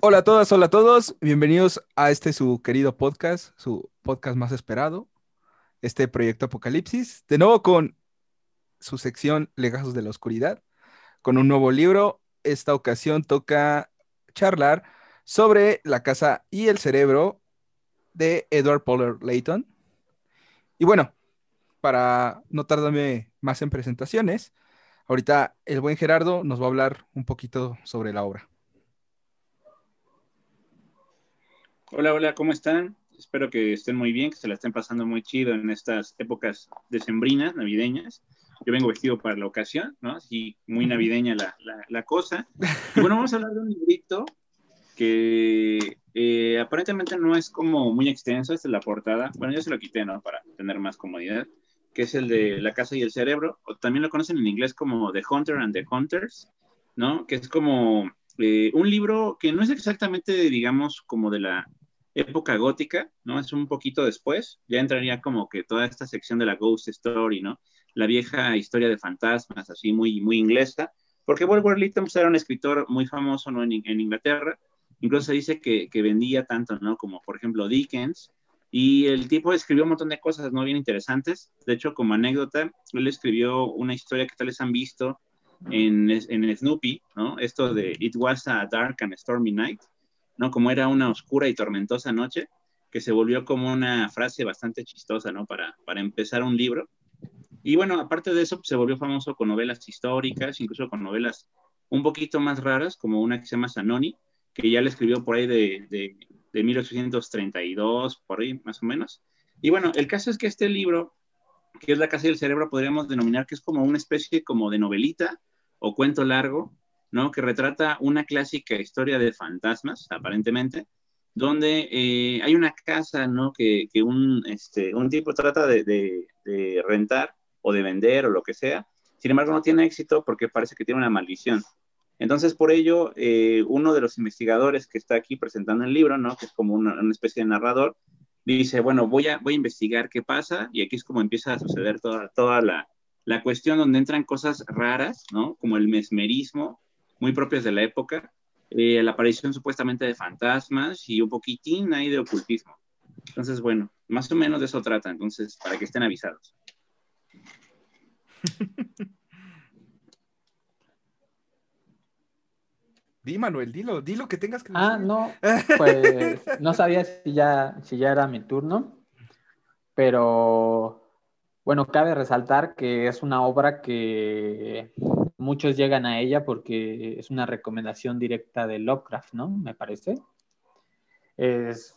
Hola a todas, hola a todos. Bienvenidos a este su querido podcast, su podcast más esperado, este proyecto Apocalipsis. De nuevo con su sección Legazos de la Oscuridad, con un nuevo libro. Esta ocasión toca charlar sobre la casa y el cerebro de Edward Poller Layton. Y bueno, para no tardarme más en presentaciones, ahorita el buen Gerardo nos va a hablar un poquito sobre la obra. Hola, hola, ¿cómo están? Espero que estén muy bien, que se la estén pasando muy chido en estas épocas decembrinas, navideñas. Yo vengo vestido para la ocasión, ¿no? Así muy navideña la, la, cosa. Y bueno, vamos a hablar de un librito que eh, aparentemente no es como muy extenso, esta es la portada. Bueno, yo se lo quité, ¿no? Para tener más comodidad, que es el de La Casa y el Cerebro, o también lo conocen en inglés como The Hunter and the Hunters, ¿no? Que es como eh, un libro que no es exactamente, digamos, como de la época gótica, ¿no? Es un poquito después, ya entraría como que toda esta sección de la Ghost Story, ¿no? La vieja historia de fantasmas, así muy, muy inglesa, porque Walter Lytton pues, era un escritor muy famoso, ¿no? En, en Inglaterra, incluso se dice que, que, vendía tanto, ¿no? Como, por ejemplo, Dickens, y el tipo escribió un montón de cosas, ¿no? Bien interesantes, de hecho, como anécdota, él escribió una historia que tal vez han visto en, en Snoopy, ¿no? Esto de It was a dark and stormy night, ¿no? Como era una oscura y tormentosa noche, que se volvió como una frase bastante chistosa, ¿no? Para, para empezar un libro. Y bueno, aparte de eso, pues, se volvió famoso con novelas históricas, incluso con novelas un poquito más raras, como una que se llama Sanoni, que ya le escribió por ahí de, de, de 1832, por ahí más o menos. Y bueno, el caso es que este libro, que es La Casa del Cerebro, podríamos denominar que es como una especie como de novelita o cuento largo, ¿no? Que retrata una clásica historia de fantasmas, aparentemente, donde eh, hay una casa, ¿no? Que, que un, este, un tipo trata de, de, rentar o de vender o lo que sea. Sin embargo, no tiene éxito porque parece que tiene una maldición. Entonces, por ello, eh, uno de los investigadores que está aquí presentando el libro, ¿no? Que es como una, una, especie de narrador, dice, bueno, voy a, voy a investigar qué pasa y aquí es como empieza a suceder toda, toda la, la cuestión donde entran cosas raras, ¿no? Como el mesmerismo, muy propias de la época, eh, la aparición supuestamente de fantasmas y un poquitín ahí de ocultismo. Entonces, bueno, más o menos de eso trata, entonces, para que estén avisados. Di, Manuel, dilo, dilo que tengas que decir. Ah, no, pues no sabía si ya, si ya era mi turno, pero bueno, cabe resaltar que es una obra que muchos llegan a ella porque es una recomendación directa de Lovecraft, ¿no? Me parece. Es,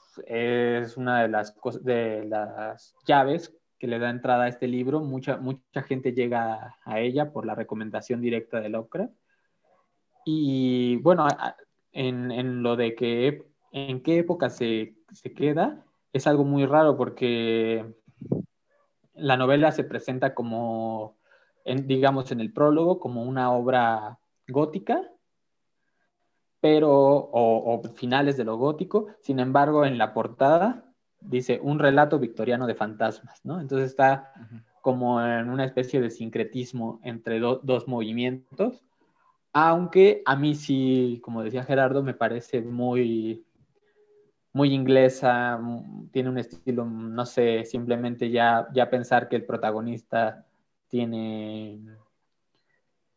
una de las, de las llaves que le da entrada a este libro. Mucha, mucha gente llega a ella por la recomendación directa de Lovecraft. Y bueno, en, lo de que en qué época se, se queda, es algo muy raro porque la novela se presenta como, digamos, en el prólogo, como una obra gótica, pero, o, finales de lo gótico. Sin embargo, en la portada dice un relato victoriano de fantasmas, ¿no? Entonces está como en una especie de sincretismo entre dos movimientos, aunque a mí sí, como decía Gerardo, me parece muy muy inglesa, tiene un estilo, no sé, simplemente ya, ya pensar que el protagonista tiene,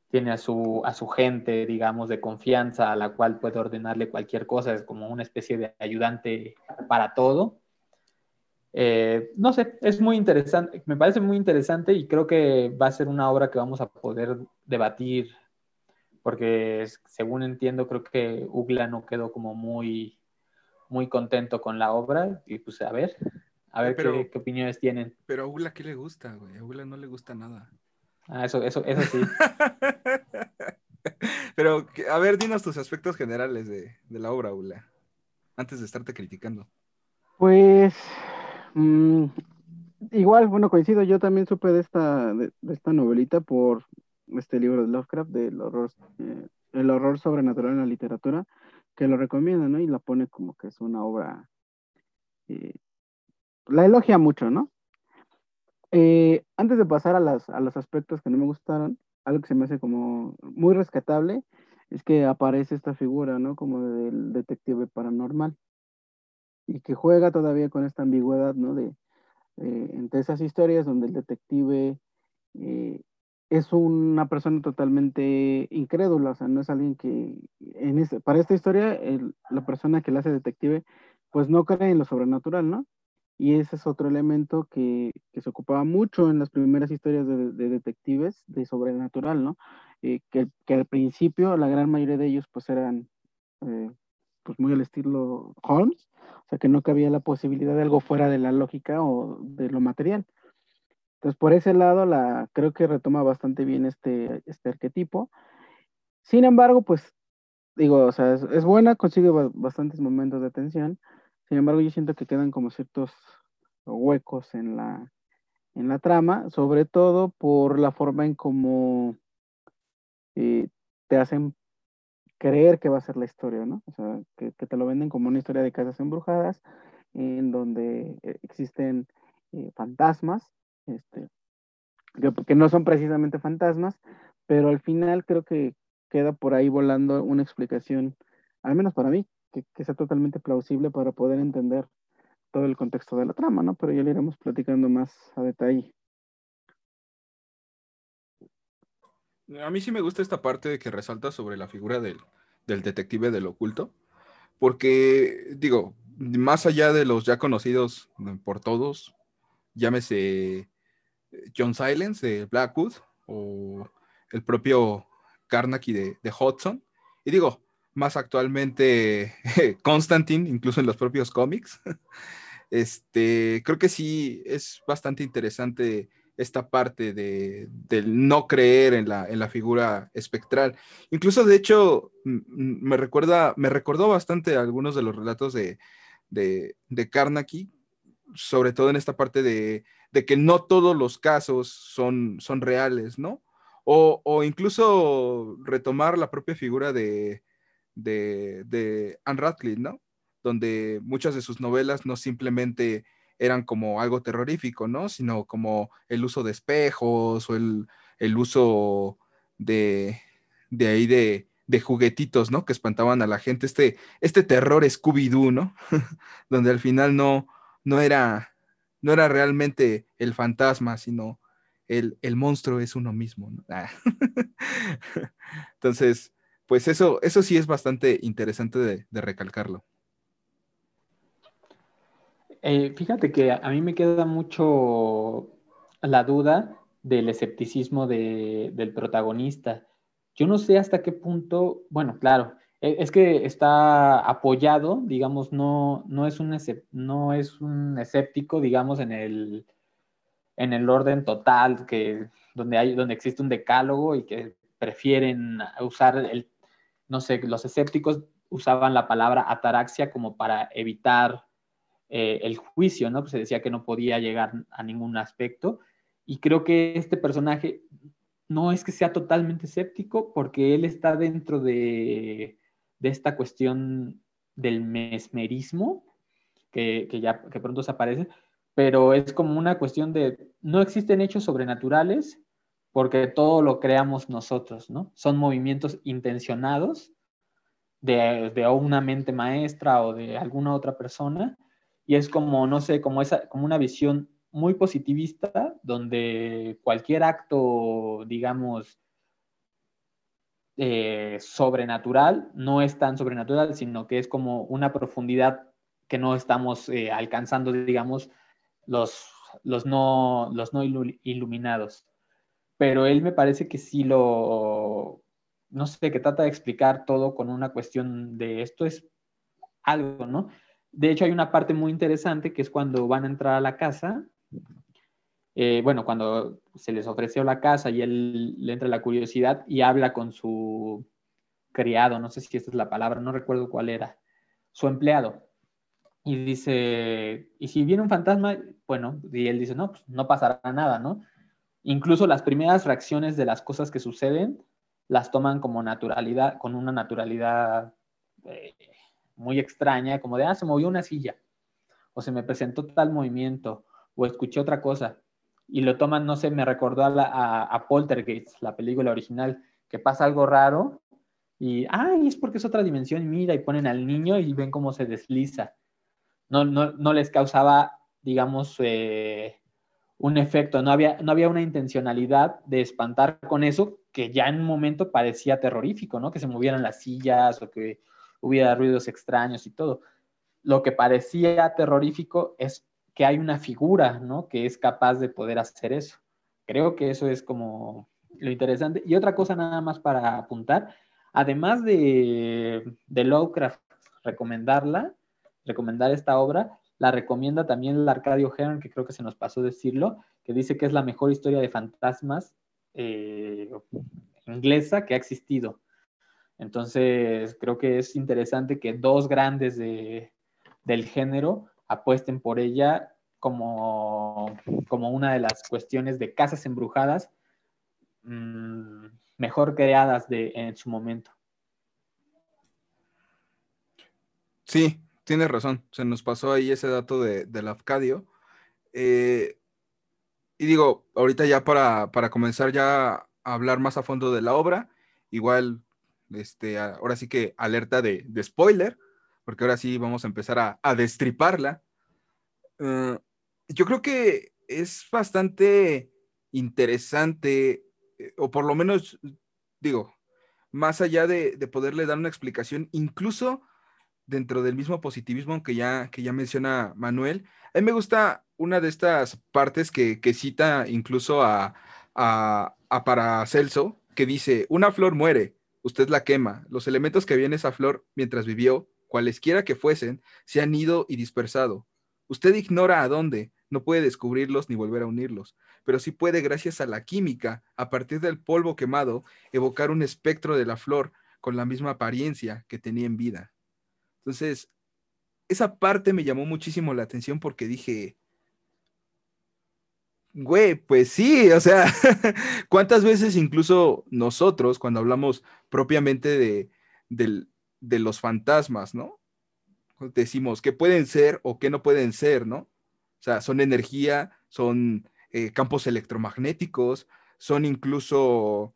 tiene a, su, a su gente, digamos, de confianza a la cual puede ordenarle cualquier cosa, es como una especie de ayudante para todo. Eh, no sé, es muy interesante, me parece muy interesante y creo que va a ser una obra que vamos a poder debatir, porque según entiendo, creo que Ugla no quedó como muy muy contento con la obra y pues a ver, a ver qué, qué, opiniones tienen. Pero a Ugla, ¿qué le gusta, güey? A Ugla no le gusta nada. Ah, eso, eso, eso sí. pero, a ver, dinos tus aspectos generales de, de la obra, Ugla, antes de estarte criticando. Pues, mmm, igual, bueno, coincido, yo también supe de esta, de, de esta novelita por este libro de Lovecraft, del horror, eh, el horror sobrenatural en la literatura que lo recomienda, ¿no? Y la pone como que es una obra, eh, la elogia mucho, ¿no? Eh, antes de pasar a, las, a los aspectos que no me gustaron, algo que se me hace como muy rescatable es que aparece esta figura, ¿no? Como del detective paranormal. Y que juega todavía con esta ambigüedad, ¿no? De, eh, entre esas historias donde el detective eh, es una persona totalmente incrédula, o sea, no es alguien que, en para esta historia, la persona que la hace detective, pues no cree en lo sobrenatural, ¿no? Y ese es otro elemento que, se ocupaba mucho en las primeras historias de, detectives de sobrenatural, ¿no? Eh, que, al principio la gran mayoría de ellos pues eran eh, pues muy al estilo Holmes, o sea que no cabía la posibilidad de algo fuera de la lógica o de lo material. Entonces, por ese lado, la, creo que retoma bastante bien este, este arquetipo. Sin embargo, pues, digo, o sea, es, buena, consigue bastantes momentos de atención. Sin embargo, yo siento que quedan como ciertos huecos en la, en la trama, sobre todo por la forma en cómo eh, te hacen creer que va a ser la historia, ¿no? O sea, que, te lo venden como una historia de casas embrujadas, en donde eh, existen eh, fantasmas este, que, no son precisamente fantasmas, pero al final creo que queda por ahí volando una explicación, al menos para mí, que, sea totalmente plausible para poder entender todo el contexto de la trama, ¿no? Pero ya lo iremos platicando más a detalle. A mí sí me gusta esta parte de que resalta sobre la figura del, del detective del oculto, porque, digo, más allá de los ya conocidos por todos, llámese John Silence de Blackwood o el propio Carnaky de, de Hudson. Y digo, más actualmente Constantine, incluso en los propios cómics. Este, creo que sí es bastante interesante esta parte de, del no creer en la, en la, figura espectral. Incluso, de hecho, me recuerda, me recordó bastante algunos de los relatos de, de, de Carnaky, sobre todo en esta parte de, que no todos los casos son, son reales, ¿no? O, incluso retomar la propia figura de, de, Anne Radcliffe, ¿no? Donde muchas de sus novelas no simplemente eran como algo terrorífico, ¿no? Sino como el uso de espejos o el, uso de, de ahí de, de juguetitos, ¿no? Que espantaban a la gente, este, este terror Scooby-Doo, ¿no? Donde al final no, no era, no era realmente el fantasma, sino el, monstruo es uno mismo. Entonces, pues eso, eso sí es bastante interesante de, recalcarlo. Eh, fíjate que a mí me queda mucho la duda del escepticismo del protagonista. Yo no sé hasta qué punto, bueno, claro, e, es que está apoyado, digamos, no, no, es, un no es un escéptico, digamos, en el, en el orden total, que, donde, hay, donde existe un decálogo y que prefieren usar el, no sé, los escépticos usaban la palabra ataraxia como para evitar eh, el juicio, ¿no? Pues se decía que no podía llegar a ningún aspecto. Y creo que este personaje no es que sea totalmente escéptico, porque él está dentro de, esta cuestión del mesmerismo, que, ya que pronto se aparece, pero es como una cuestión de, no existen hechos sobrenaturales porque todo lo creamos nosotros, ¿no? Son movimientos intencionados de, de una mente maestra o de alguna otra persona, y es como, no sé, como, esa, como una visión muy positivista, donde cualquier acto, digamos, eh, sobrenatural, no es tan sobrenatural, sino que es como una profundidad que no estamos eh, alcanzando, digamos, los, los, no, los no iluminados. Pero él me parece que sí lo, no sé, que trata de explicar todo con una cuestión de esto es algo, ¿no? De hecho, hay una parte muy interesante que es cuando van a entrar a la casa eh, bueno, cuando se les ofreció la casa y él le entra la curiosidad y habla con su criado, no sé si esta es la palabra, no recuerdo cuál era, su empleado. Y dice, y si viene un fantasma, bueno, y él dice, no, pues no pasará nada, ¿no? Incluso las primeras reacciones de las cosas que suceden las toman como naturalidad, con una naturalidad eh, muy extraña, como de, ah, se movió una silla, o se me presentó tal movimiento, o escuché otra cosa y lo toman, no sé, me recordó a, a, Poltergeist, la película original, que pasa algo raro y, ay, es porque es otra dimensión, mira, y ponen al niño y ven cómo se desliza. No, no, no les causaba, digamos, eh, un efecto, no había, no había una intencionalidad de espantar con eso que ya en un momento parecía terrorífico, ¿no? Que se movieran las sillas o que hubiera ruidos extraños y todo. Lo que parecía terrorífico es que hay una figura, ¿no? Que es capaz de poder hacer eso. Creo que eso es como lo interesante. Y otra cosa nada más para apuntar, además de, de Lovecraft recomendarla, recomendar esta obra, la recomienda también Arcadio Hearn, que creo que se nos pasó decirlo, que dice que es la mejor historia de fantasmas eh, inglesa que ha existido. Entonces, creo que es interesante que dos grandes del género apuesten por ella como, como una de las cuestiones de casas embrujadas mm, mejor creadas de, en su momento. Sí, tienes razón. Se nos pasó ahí ese dato de, del Afcadio. Eh, y digo, ahorita ya para, para, comenzar ya a hablar más a fondo de la obra, igual, este, ahora sí que alerta de, de spoiler, porque ahora sí vamos a empezar a, a destriparla. Uh, yo creo que es bastante interesante, eh, o por lo menos, digo, más allá de, de, poderle dar una explicación, incluso dentro del mismo positivismo que ya, que ya menciona Manuel, a mí me gusta una de estas partes que, que cita incluso a, a, a Paracelso, que dice, una flor muere, usted la quema, los elementos que había en esa flor mientras vivió, cualesquiera que fuesen, se han ido y dispersado. Usted ignora a dónde, no puede descubrirlos ni volver a unirlos, pero sí puede, gracias a la química, a partir del polvo quemado, evocar un espectro de la flor con la misma apariencia que tenía en vida. Entonces, esa parte me llamó muchísimo la atención porque dije, güey, pues sí, o sea, ¿cuántas veces incluso nosotros, cuando hablamos propiamente de, de, los fantasmas, ¿no? Decimos qué pueden ser o qué no pueden ser, ¿no? O sea, son energía, son eh, campos electromagnéticos, son incluso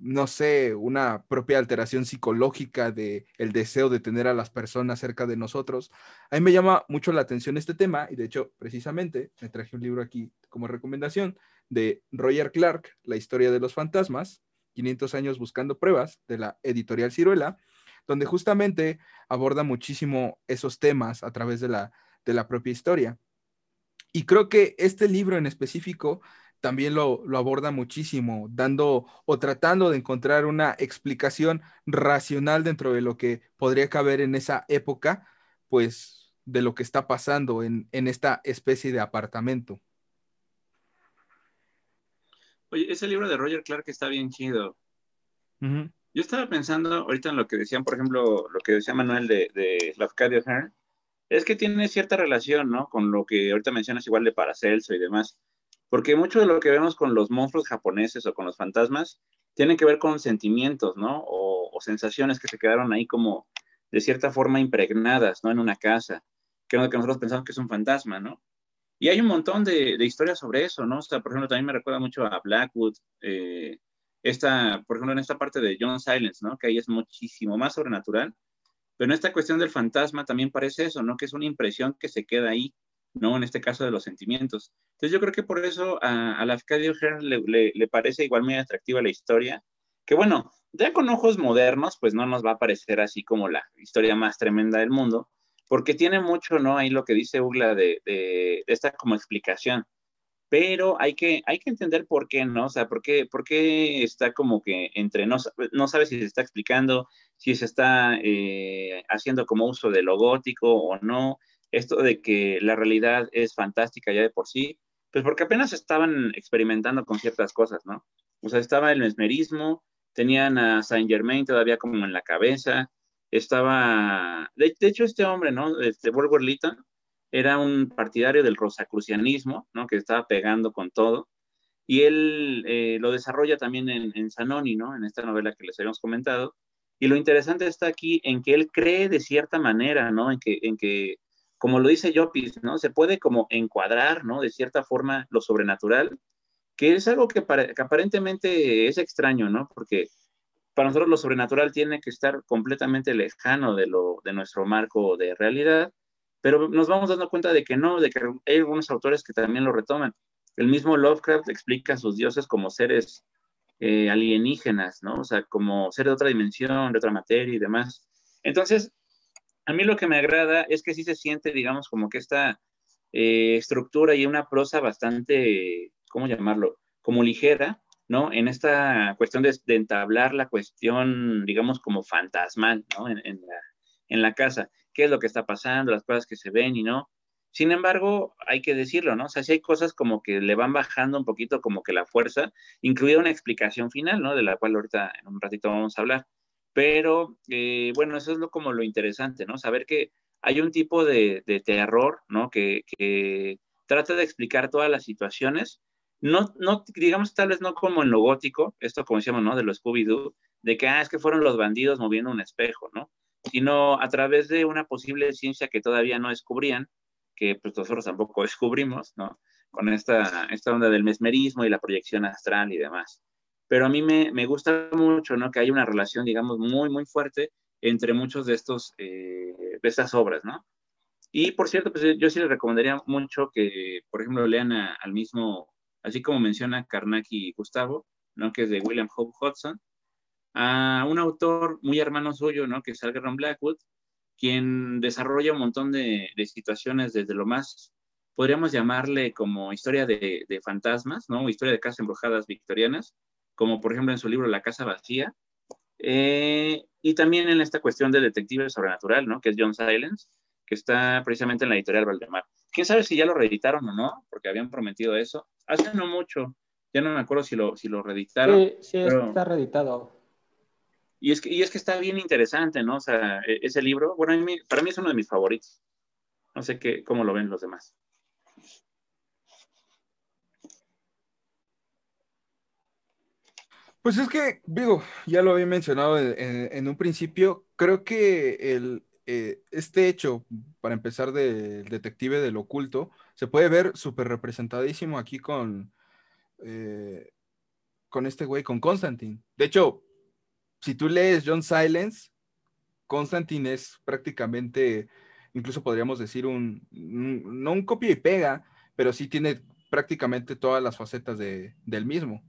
no sé, una propia alteración psicológica de el deseo de tener a las personas cerca de nosotros. A mí me llama mucho la atención este tema y de hecho, precisamente, me traje un libro aquí como recomendación de Roger Clark, La historia de los fantasmas, 500 años buscando pruebas, de la editorial Ciruela, donde justamente aborda muchísimo esos temas a través de la, de la propia historia. Y creo que este libro en específico también lo, aborda muchísimo, dando o tratando de encontrar una explicación racional dentro de lo que podría caber en esa época, pues de lo que está pasando en, esta especie de apartamento. Oye, ese libro de Roger Clark está bien chido. Yo estaba pensando ahorita en lo que decían, por ejemplo, lo que decía Manuel de, de Lafcadio Hearn, es que tiene cierta relación, ¿no? Con lo que ahorita mencionas igual de Paracelso y demás. Porque mucho de lo que vemos con los monstruos japoneses o con los fantasmas tiene que ver con sentimientos, ¿no? O, sensaciones que se quedaron ahí como de cierta forma impregnadas, ¿no? En una casa, que es lo que nosotros pensamos que es un fantasma, ¿no? Y hay un montón de, historias sobre eso, ¿no? O sea, por ejemplo, también me recuerda mucho a Blackwood, eh, esta, por ejemplo, en esta parte de John Silence, ¿no? Que ahí es muchísimo más sobrenatural, pero en esta cuestión del fantasma también parece eso, ¿no? Que es una impresión que se queda ahí, ¿no? En este caso de los sentimientos. Entonces yo creo que por eso a, a Lafcadio Hearn le, le, parece igual muy atractiva la historia, que bueno, ya con ojos modernos, pues no nos va a parecer así como la historia más tremenda del mundo, porque tiene mucho, ¿no? Ahí lo que dice Ugla de, de, esta como explicación, pero hay que, hay que entender por qué, ¿no? O sea, por qué, por qué está como que entre, no, no sabe si se está explicando, si se está eh, haciendo como uso de lo gótico o no, esto de que la realidad es fantástica ya de por sí, pues porque apenas estaban experimentando con ciertas cosas, ¿no? O sea, estaba el mesmerismo, tenían a Saint Germain todavía como en la cabeza, estaba, de, hecho este hombre, ¿no? Este Wolver Lytton era un partidario del rosacrucianismo, ¿no? Que estaba pegando con todo. Y él eh, lo desarrolla también en, en Zanoni, ¿no? En esta novela que les habíamos comentado. Y lo interesante está aquí en que él cree de cierta manera, ¿no? En que, en que como lo dice Jopis, ¿no? Se puede como encuadrar, ¿no? De cierta forma lo sobrenatural, que es algo que, aparentemente es extraño, ¿no? Porque para nosotros lo sobrenatural tiene que estar completamente lejano de, lo, de nuestro marco de realidad, pero nos vamos dando cuenta de que no, de que hay algunos autores que también lo retoman. El mismo Lovecraft explica a sus dioses como seres eh, alienígenas, ¿no? O sea, como seres de otra dimensión, de otra materia y demás. Entonces, a mí lo que me agrada es que sí se siente, digamos, como que esta eh, estructura y una prosa bastante, ¿cómo llamarlo? Como ligera, ¿no? En esta cuestión de, entablar la cuestión, digamos, como fantasmal, ¿no? En, la, en, la, casa. ¿Qué es lo que está pasando? Las cosas que se ven y no. Sin embargo, hay que decirlo, ¿no? O sea, si hay cosas como que le van bajando un poquito como que la fuerza, incluida una explicación final, ¿no? De la cual ahorita en un ratito vamos a hablar. Pero, eh, bueno, eso es lo, como lo interesante, ¿no? Saber que hay un tipo de, terror, ¿no? Que, que, trata de explicar todas las situaciones, no, no, digamos, tal vez no como en lo gótico, esto como decíamos, ¿no? De los Scooby-Doo, de que, ah, es que fueron los bandidos moviendo un espejo, ¿no? Sino a través de una posible ciencia que todavía no descubrían, que pues, nosotros tampoco descubrimos, ¿no? Con esta, esta onda del mesmerismo y la proyección astral y demás. Pero a mí me, me gusta mucho, ¿no? Que hay una relación, digamos, muy, muy fuerte entre muchos de estos, eh, de estas obras, ¿no? Y por cierto, pues yo sí les recomendaría mucho que, por ejemplo, lean al mismo, así como menciona Carnacki y Gustavo, ¿no? Que es de William Hope Hudson, a un autor muy hermano suyo, ¿no? Que es Algernon Blackwood, quien desarrolla un montón de, situaciones desde lo más, podríamos llamarle como historia de, fantasmas, ¿no? Historia de casas embrujadas victorianas, como por ejemplo en su libro La Casa Vacía, eh, y también en esta cuestión del detective sobrenatural, ¿no? Que es John Silence, que está precisamente en la editorial Valdemar. ¿Quién sabe si ya lo reeditaron o no? Porque habían prometido eso. Hace no mucho, ya no me acuerdo si lo, si lo reeditaron. Sí, sí, está reeditado. Y es, que, y es que está bien interesante, ¿no? O sea, e, ese libro, bueno, para mí es uno de mis favoritos. No sé qué, cómo lo ven los demás. Pues es que, digo, ya lo había mencionado en, un principio, creo que eh, este hecho, para empezar, del detective del oculto, se puede ver súper representadísimo aquí con, eh, con este güey, con Constantine. De hecho, si tú lees John Silence, Constantine es prácticamente, incluso podríamos decir un, no un copia y pega, pero sí tiene prácticamente todas las facetas de, del mismo.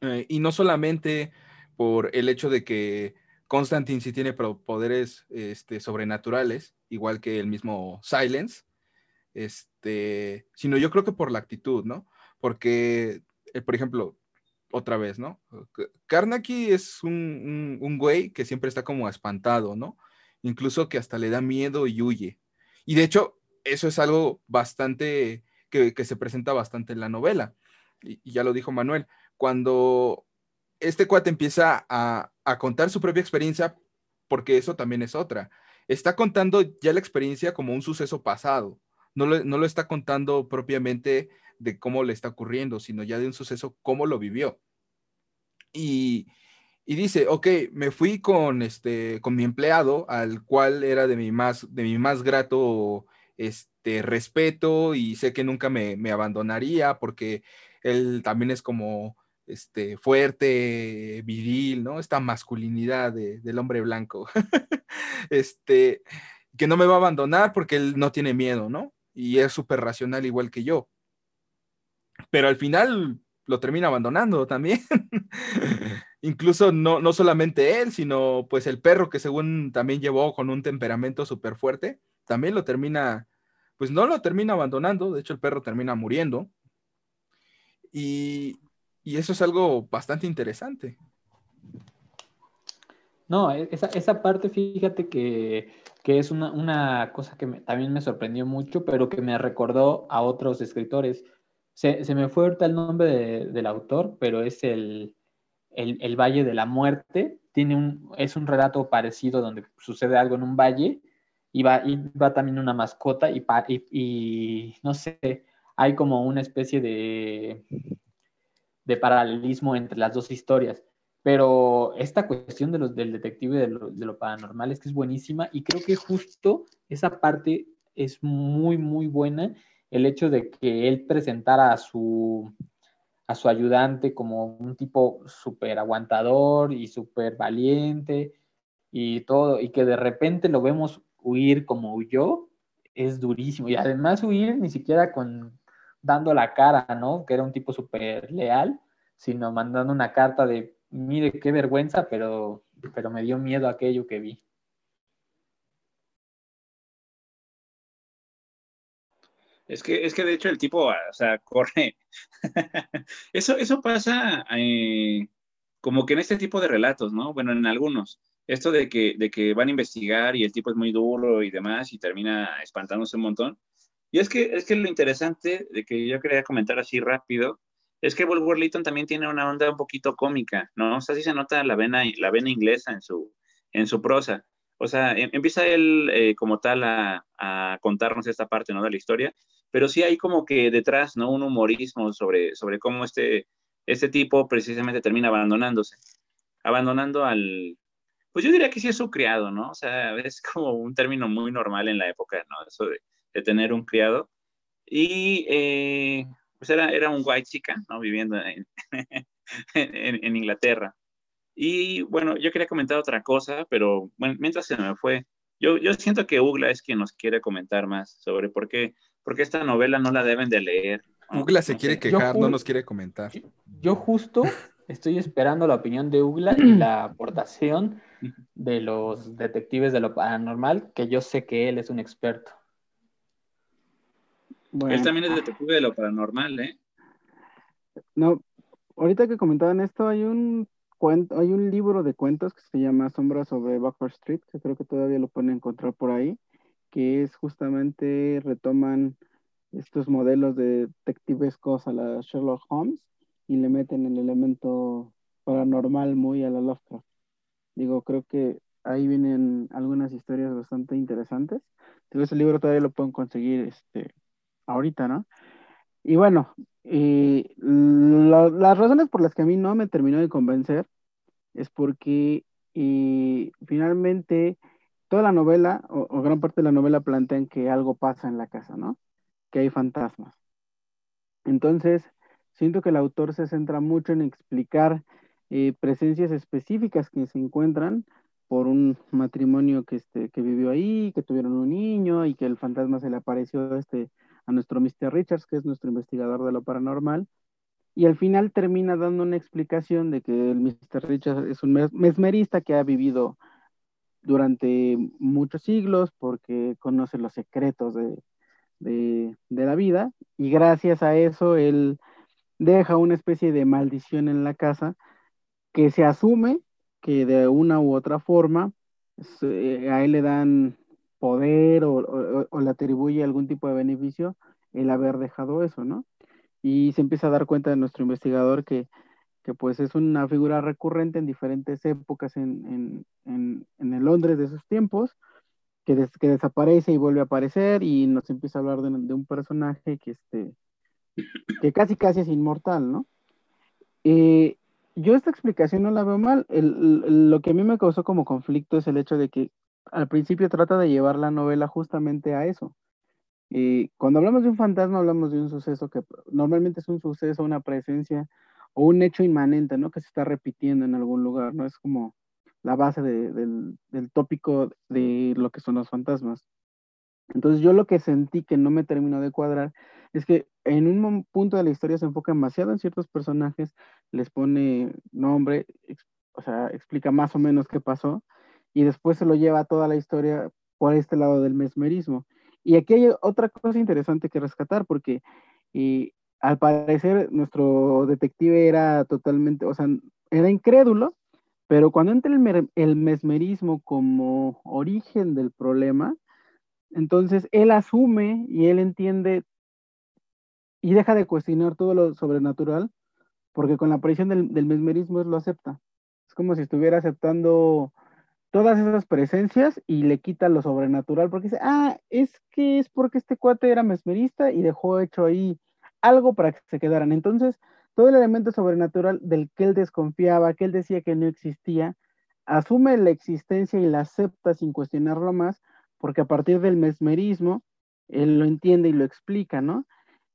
Eh, y no solamente por el hecho de que Constantine sí tiene poderes este, sobrenaturales, igual que el mismo Silence, este, sino yo creo que por la actitud, ¿no? Porque, eh, por ejemplo, otra vez, ¿no? Karnaki es un, un, güey que siempre está como espantado, ¿no? Incluso que hasta le da miedo y huye. Y de hecho, eso es algo bastante, que, se presenta bastante en la novela. Y, ya lo dijo Manuel, cuando este cuate empieza a, a contar su propia experiencia, porque eso también es otra, está contando ya la experiencia como un suceso pasado, no lo, no lo está contando propiamente de cómo le está ocurriendo, sino ya de un suceso, cómo lo vivió. Y, dice, ok, me fui con, este, con mi empleado, al cual era de mi más, de mi más grato este, respeto y sé que nunca me, abandonaría porque él también es como este, fuerte, viril, ¿no? Esta masculinidad del hombre blanco. este, que no me va a abandonar porque él no tiene miedo, ¿no? Y es súper racional igual que yo pero al final lo termina abandonando también. Incluso no, no solamente él, sino pues el perro que según también llevó con un temperamento súper fuerte, también lo termina, pues no lo termina abandonando, de hecho el perro termina muriendo. Y, y eso es algo bastante interesante. No, e, esa, esa parte, fíjate que, que es una, una, cosa que también me sorprendió mucho, pero que me recordó a otros escritores. Se, me fue ahorita el nombre del autor, pero es el, el, Valle de la Muerte. Tiene un, es un relato parecido donde sucede algo en un valle y va, y va también una mascota y, y, no sé, hay como una especie de, de paralelismo entre las dos historias. Pero esta cuestión de los, del detective de lo, de lo paranormal es que es buenísima y creo que justo esa parte es muy, muy buena el hecho de que él presentara a su, a su ayudante como un tipo súper aguantador y súper valiente y todo, y que de repente lo vemos huir como huyó, es durísimo. Y además huir ni siquiera con dando la cara, ¿no? Que era un tipo súper leal, sino mandando una carta de, mire, qué vergüenza, pero, pero me dio miedo aquello que vi. Es que, es que de hecho el tipo, o sea, corre. eso, eso pasa eh, como que en este tipo de relatos, ¿no? Bueno, en algunos. Esto de que, de que van a investigar y el tipo es muy duro y demás y termina espantándose un montón. Y es que, es que lo interesante de que yo quería comentar así rápido es que Bulwer Lytton también tiene una onda un poquito cómica, ¿no? O sea, sí se nota la vena, la vena inglesa en su, en su prosa. O sea, em, empieza él eh, como tal a, a, contarnos esta parte, ¿no? De la historia, pero sí hay como que detrás, ¿no? Un humorismo sobre, sobre cómo este, este tipo precisamente termina abandonándose, abandonando al, pues yo diría que sí es su criado, ¿no? O sea, es como un término muy normal en la época, ¿no? Eso de, de tener un criado. Y eh, pues era, era un white chica, ¿no? Viviendo en, en, en, Inglaterra. Y bueno, yo quería comentar otra cosa, pero bueno, mientras se me fue, yo, yo siento que Ugla es quien nos quiere comentar más sobre por qué porque esta novela no la deben de leer. Ugla se quiere quejar, no nos quiere comentar. Yo justo estoy esperando la opinión de Ugla y la aportación de los detectives de lo paranormal, que yo sé que él es un experto. Bueno. Él también es detective de lo paranormal, ¿eh? No, ahorita que comentaban esto, hay un cuento, hay un libro de cuentos que se llama Sombra sobre Backford Street, que creo que todavía lo pueden encontrar por ahí que es justamente retoman estos modelos de detectivescos a la Sherlock Holmes y le meten el elemento paranormal muy a la Lovecraft. Digo, creo que ahí vienen algunas historias bastante interesantes. Entonces el libro todavía lo pueden conseguir este, ahorita, ¿no? Y bueno, la, las razones por las que a mí no me terminó de convencer es porque y finalmente toda la novela o, gran parte de la novela plantean que algo pasa en la casa, ¿no? Que hay fantasmas. Entonces, siento que el autor se centra mucho en explicar eh, presencias específicas que se encuentran por un matrimonio que, este, que vivió ahí, que tuvieron un niño y que el fantasma se le apareció este, a nuestro Mr. Richards, que es nuestro investigador de lo paranormal. Y al final termina dando una explicación de que el Mr. Richards es un mesmerista que ha vivido durante muchos siglos porque conoce los secretos de, la vida y gracias a eso él deja una especie de maldición en la casa que se asume que de una u otra forma a él le dan poder o, o, le atribuye algún tipo de beneficio el haber dejado eso, ¿no? Y se empieza a dar cuenta de nuestro investigador que que pues es una figura recurrente en diferentes épocas en, el Londres de esos tiempos, que, que, desaparece y vuelve a aparecer y nos empieza a hablar de, un personaje que, este, que casi casi es inmortal, ¿no? Eh, yo esta explicación no la veo mal. lo que a mí me causó como conflicto es el hecho de que al principio trata de llevar la novela justamente a eso. Eh, cuando hablamos de un fantasma, hablamos de un suceso que normalmente es un suceso, una presencia o un hecho inmanente, ¿no? Que se está repitiendo en algún lugar, ¿no? Es como la base del, tópico de lo que son los fantasmas. Entonces yo lo que sentí que no me terminó de cuadrar es que en un punto de la historia se enfoca demasiado en ciertos personajes, les pone nombre, o sea, explica más o menos qué pasó y después se lo lleva toda la historia por este lado del mesmerismo. Y aquí hay otra cosa interesante que rescatar porque y al parecer nuestro detective era totalmente, o sea, era incrédulo, pero cuando entra el, mesmerismo como origen del problema, entonces él asume y él entiende y deja de cuestionar todo lo sobrenatural, porque con la aparición del, del mesmerismo él lo acepta. Es como si estuviera aceptando todas esas presencias y le quita lo sobrenatural, porque dice, ah, es que es porque este cuate era mesmerista y dejó hecho ahí algo para que se quedaran. Entonces, todo el elemento sobrenatural del que él desconfiaba, que él decía que no existía, asume la existencia y la acepta sin cuestionarlo más, porque a partir del mesmerismo, él lo entiende y lo explica, ¿no?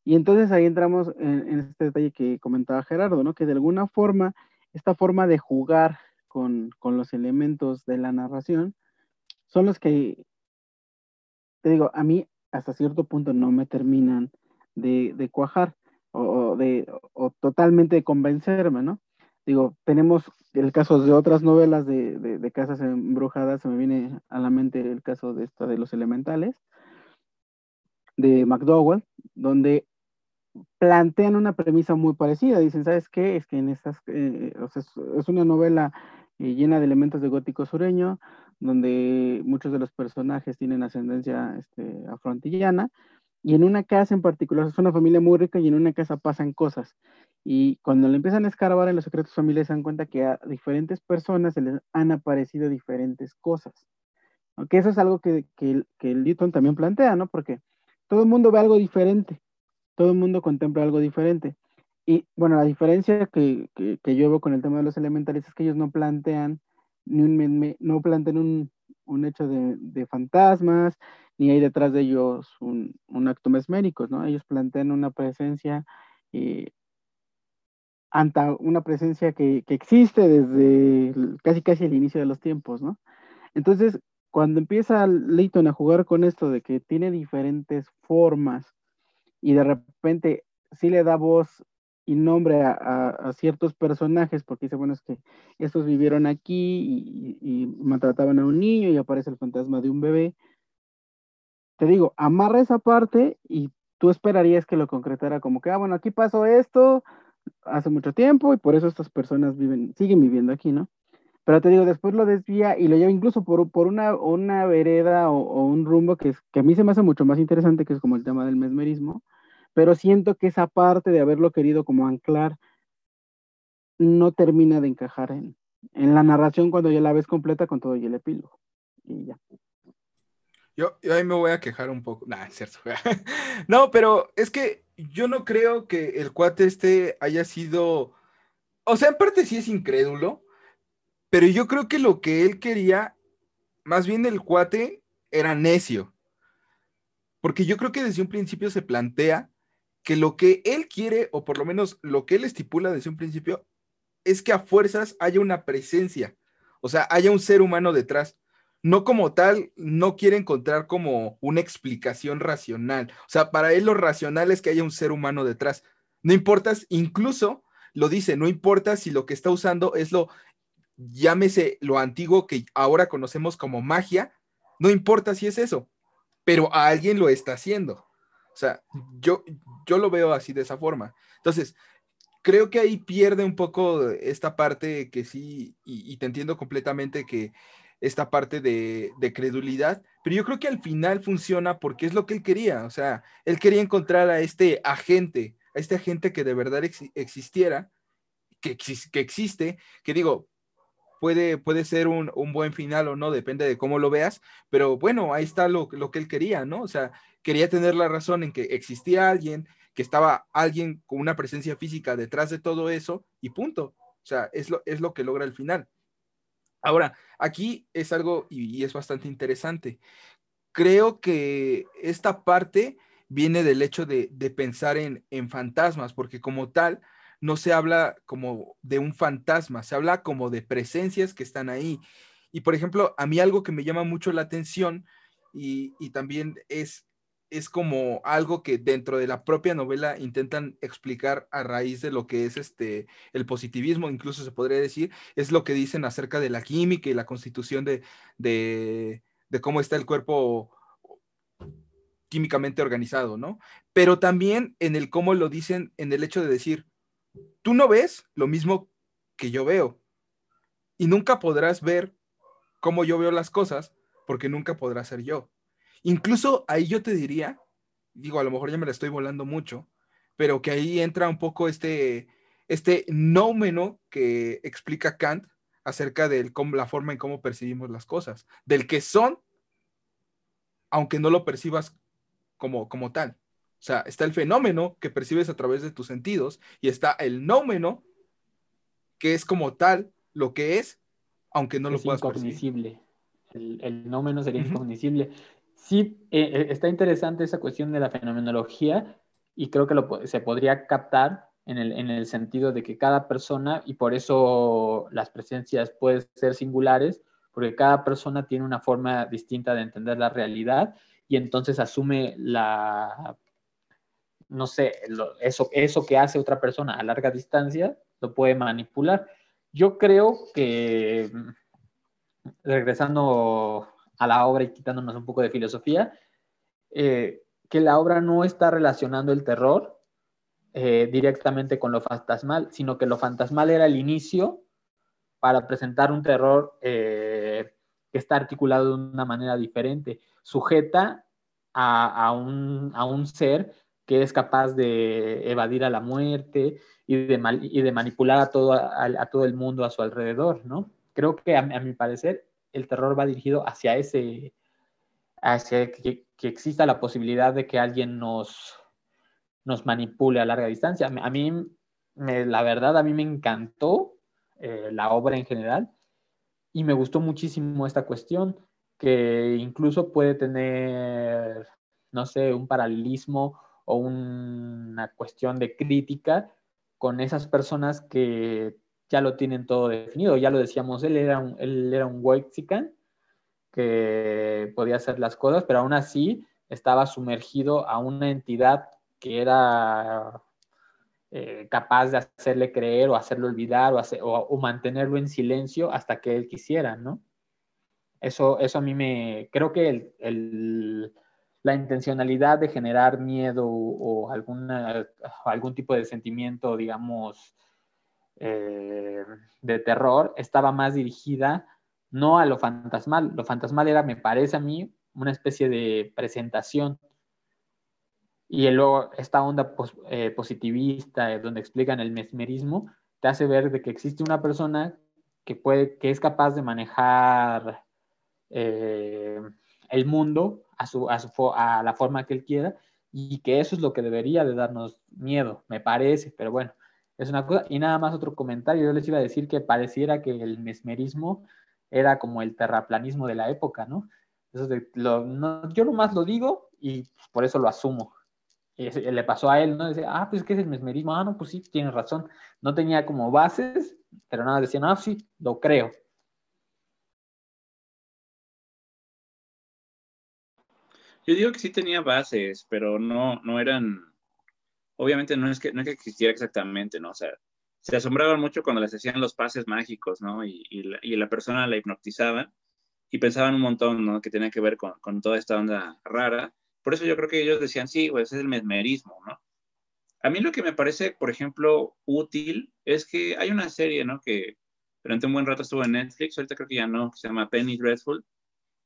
Y entonces ahí entramos en, este detalle que comentaba Gerardo, ¿no? Que de alguna forma, esta forma de jugar con, los elementos de la narración son los que, te digo, a mí hasta cierto punto no me terminan de, cuajar o, de, o totalmente de convencerme, ¿no? Digo, tenemos el caso de otras novelas de, de, casas embrujadas, se me viene a la mente el caso de esta de los elementales, de McDowell, donde plantean una premisa muy parecida. Dicen, ¿sabes qué? Es que en estas, eh, es, una novela eh, llena de elementos de gótico sureño, donde muchos de los personajes tienen ascendencia este, afrontillana, y en una casa en particular, es una familia muy rica y en una casa pasan cosas. Y cuando le empiezan a escarbar en los secretos familiares, se dan cuenta que a diferentes personas se les han aparecido diferentes cosas. Aunque eso es algo que, que, que Newton también plantea, ¿no? Porque todo el mundo ve algo diferente todo el mundo contempla algo diferente. Y bueno, la diferencia que, que, yo veo con el tema de los elementales es que ellos no plantean, ni un, no plantean un, un hecho de, de, fantasmas, ni hay detrás de ellos un, un, acto mesmérico, ¿no? Ellos plantean una presencia, eh, anta, una presencia que, que, existe desde casi casi el inicio de los tiempos, ¿no? Entonces, cuando empieza Leighton a jugar con esto de que tiene diferentes formas y de repente sí le da voz y nombre a, ciertos personajes, porque dice, bueno, es que estos vivieron aquí y, maltrataban a un niño y aparece el fantasma de un bebé. Te digo, amarra esa parte y tú esperarías que lo concretara como que, ah, bueno, aquí pasó esto hace mucho tiempo y por eso estas personas siguen viviendo aquí, ¿no? Pero te digo, después lo desvía y lo lleva incluso por, una, vereda o, o un rumbo que, es, que a mí se me hace mucho más interesante, que es como el tema del mesmerismo, pero siento que esa parte de haberlo querido como anclar no termina de encajar en, la narración cuando ya la ves completa con todo y el epílogo. Y ya. Yo, yo ahí me voy a quejar un poco. Nah, es cierto. no, pero es que yo no creo que el cuate este haya sido. O sea, en parte sí es incrédulo, pero yo creo que lo que él quería, más bien el cuate, era necio. Porque yo creo que desde un principio se plantea que lo que él quiere, o por lo menos lo que él estipula desde un principio, es que a fuerzas haya una presencia, o sea, haya un ser humano detrás. No como tal, no quiere encontrar como una explicación racional. O sea, para él lo racional es que haya un ser humano detrás. No importa, incluso lo dice, no importa si lo que está usando es lo, llámese lo antiguo que ahora conocemos como magia, no importa si es eso, pero alguien lo está haciendo. O sea, yo, yo lo veo así de esa forma. Entonces, creo que ahí pierde un poco esta parte que sí, y, te entiendo completamente que esta parte de, credulidad, pero yo creo que al final funciona porque es lo que él quería. O sea, él quería encontrar a este agente, a este agente que de verdad existiera, que, que existe, que digo, puede, puede ser un, buen final o no, depende de cómo lo veas, pero bueno, ahí está lo, lo que él quería, ¿no? O sea, quería tener la razón en que existía alguien, que estaba alguien con una presencia física detrás de todo eso y punto. O sea, es lo, es lo que logra el final. Ahora, aquí es algo y, es bastante interesante. Creo que esta parte viene del hecho de, pensar en, en, fantasmas, porque como tal, no se habla como de un fantasma, se habla como de presencias que están ahí. Y por ejemplo, a mí algo que me llama mucho la atención y, y también es es como algo que dentro de la propia novela intentan explicar a raíz de lo que es este el positivismo, incluso se podría decir, es lo que dicen acerca de la química y la constitución de, de, cómo está el cuerpo químicamente organizado, ¿no? Pero también en el cómo lo dicen, en el hecho de decir, tú no ves lo mismo que yo veo y nunca podrás ver cómo yo veo las cosas porque nunca podrás ser yo. Incluso ahí yo te diría, digo, a lo mejor ya me la estoy volando mucho, pero que ahí entra un poco este, este nómeno que explica Kant acerca de la forma en cómo percibimos las cosas, del que son, aunque no lo percibas como, como tal. O sea, está el fenómeno que percibes a través de tus sentidos y está el nómeno que es como tal lo que es, aunque no lo puedas percibir. El, el nómeno sería incognoscible sí, eh, eh, está interesante esa cuestión de la fenomenología, y creo que se podría captar en el, en el sentido de que cada persona, y por eso las presencias pueden ser singulares, porque cada persona tiene una forma distinta de entender la realidad y entonces asume la, no sé, eso, eso que hace otra persona a larga distancia, lo puede manipular. Yo creo que, regresando a la obra y quitándonos un poco de filosofía, eh, que la obra no está relacionando el terror eh, directamente con lo fantasmal, sino que lo fantasmal era el inicio para presentar un terror eh, que está articulado de una manera diferente, sujeta a, un, a un ser que es capaz de evadir a la muerte y de, y de manipular a todo, a, todo el mundo a su alrededor, ¿no? Creo que a, mi parecer el terror va dirigido hacia ese, hacia que, exista la posibilidad de que alguien nos, nos manipule a larga distancia. A mí, la verdad, a mí me encantó eh, la obra en general y me gustó muchísimo esta cuestión que incluso puede tener, no sé, un paralelismo o una cuestión de crítica con esas personas que ya lo tienen todo definido. Ya lo decíamos, él era un, él era un que podía hacer las cosas, pero aún así estaba sumergido a una entidad que era eh, capaz de hacerle creer o hacerlo olvidar o, o, mantenerlo en silencio hasta que él quisiera, ¿no? Eso, eso a mí me, creo que el la intencionalidad de generar miedo o, alguna, algún tipo de sentimiento, digamos, eh, de terror, estaba más dirigida no a lo fantasmal. Lo fantasmal era, me parece a mí, una especie de presentación. Y luego esta onda eh, positivista, eh, donde explican el mesmerismo, te hace ver de que existe una persona que, puede, que es capaz de manejar el mundo a, su, a, a la forma que él quiera y que eso es lo que debería de darnos miedo, me parece, pero bueno, es una cosa. Y nada más otro comentario, yo les iba a decir que pareciera que el mesmerismo era como el terraplanismo de la época, ¿no? Eso de, lo, yo nomás lo digo y por eso lo asumo. Le pasó a él, ¿no? Dice, ah, pues, ¿qué es el mesmerismo? Ah, no, pues sí, tienes razón. No tenía como bases, pero nada, decía, no, sí, lo creo. Yo digo que sí tenía bases, pero no, no eran, obviamente no es que, no es que existiera exactamente, ¿no? O sea, se asombraban mucho cuando les hacían los pases mágicos, ¿no? Y, y, la, y la, persona la hipnotizaba y pensaban un montón, ¿no? Que tenía que ver con, con, toda esta onda rara. Por eso yo creo que ellos decían, sí, pues es el mesmerismo, ¿no? A mí lo que me parece, por ejemplo, útil es que hay una serie, ¿no? Que durante un buen rato estuvo en Netflix, ahorita creo que ya no, que se llama Penny Dreadful,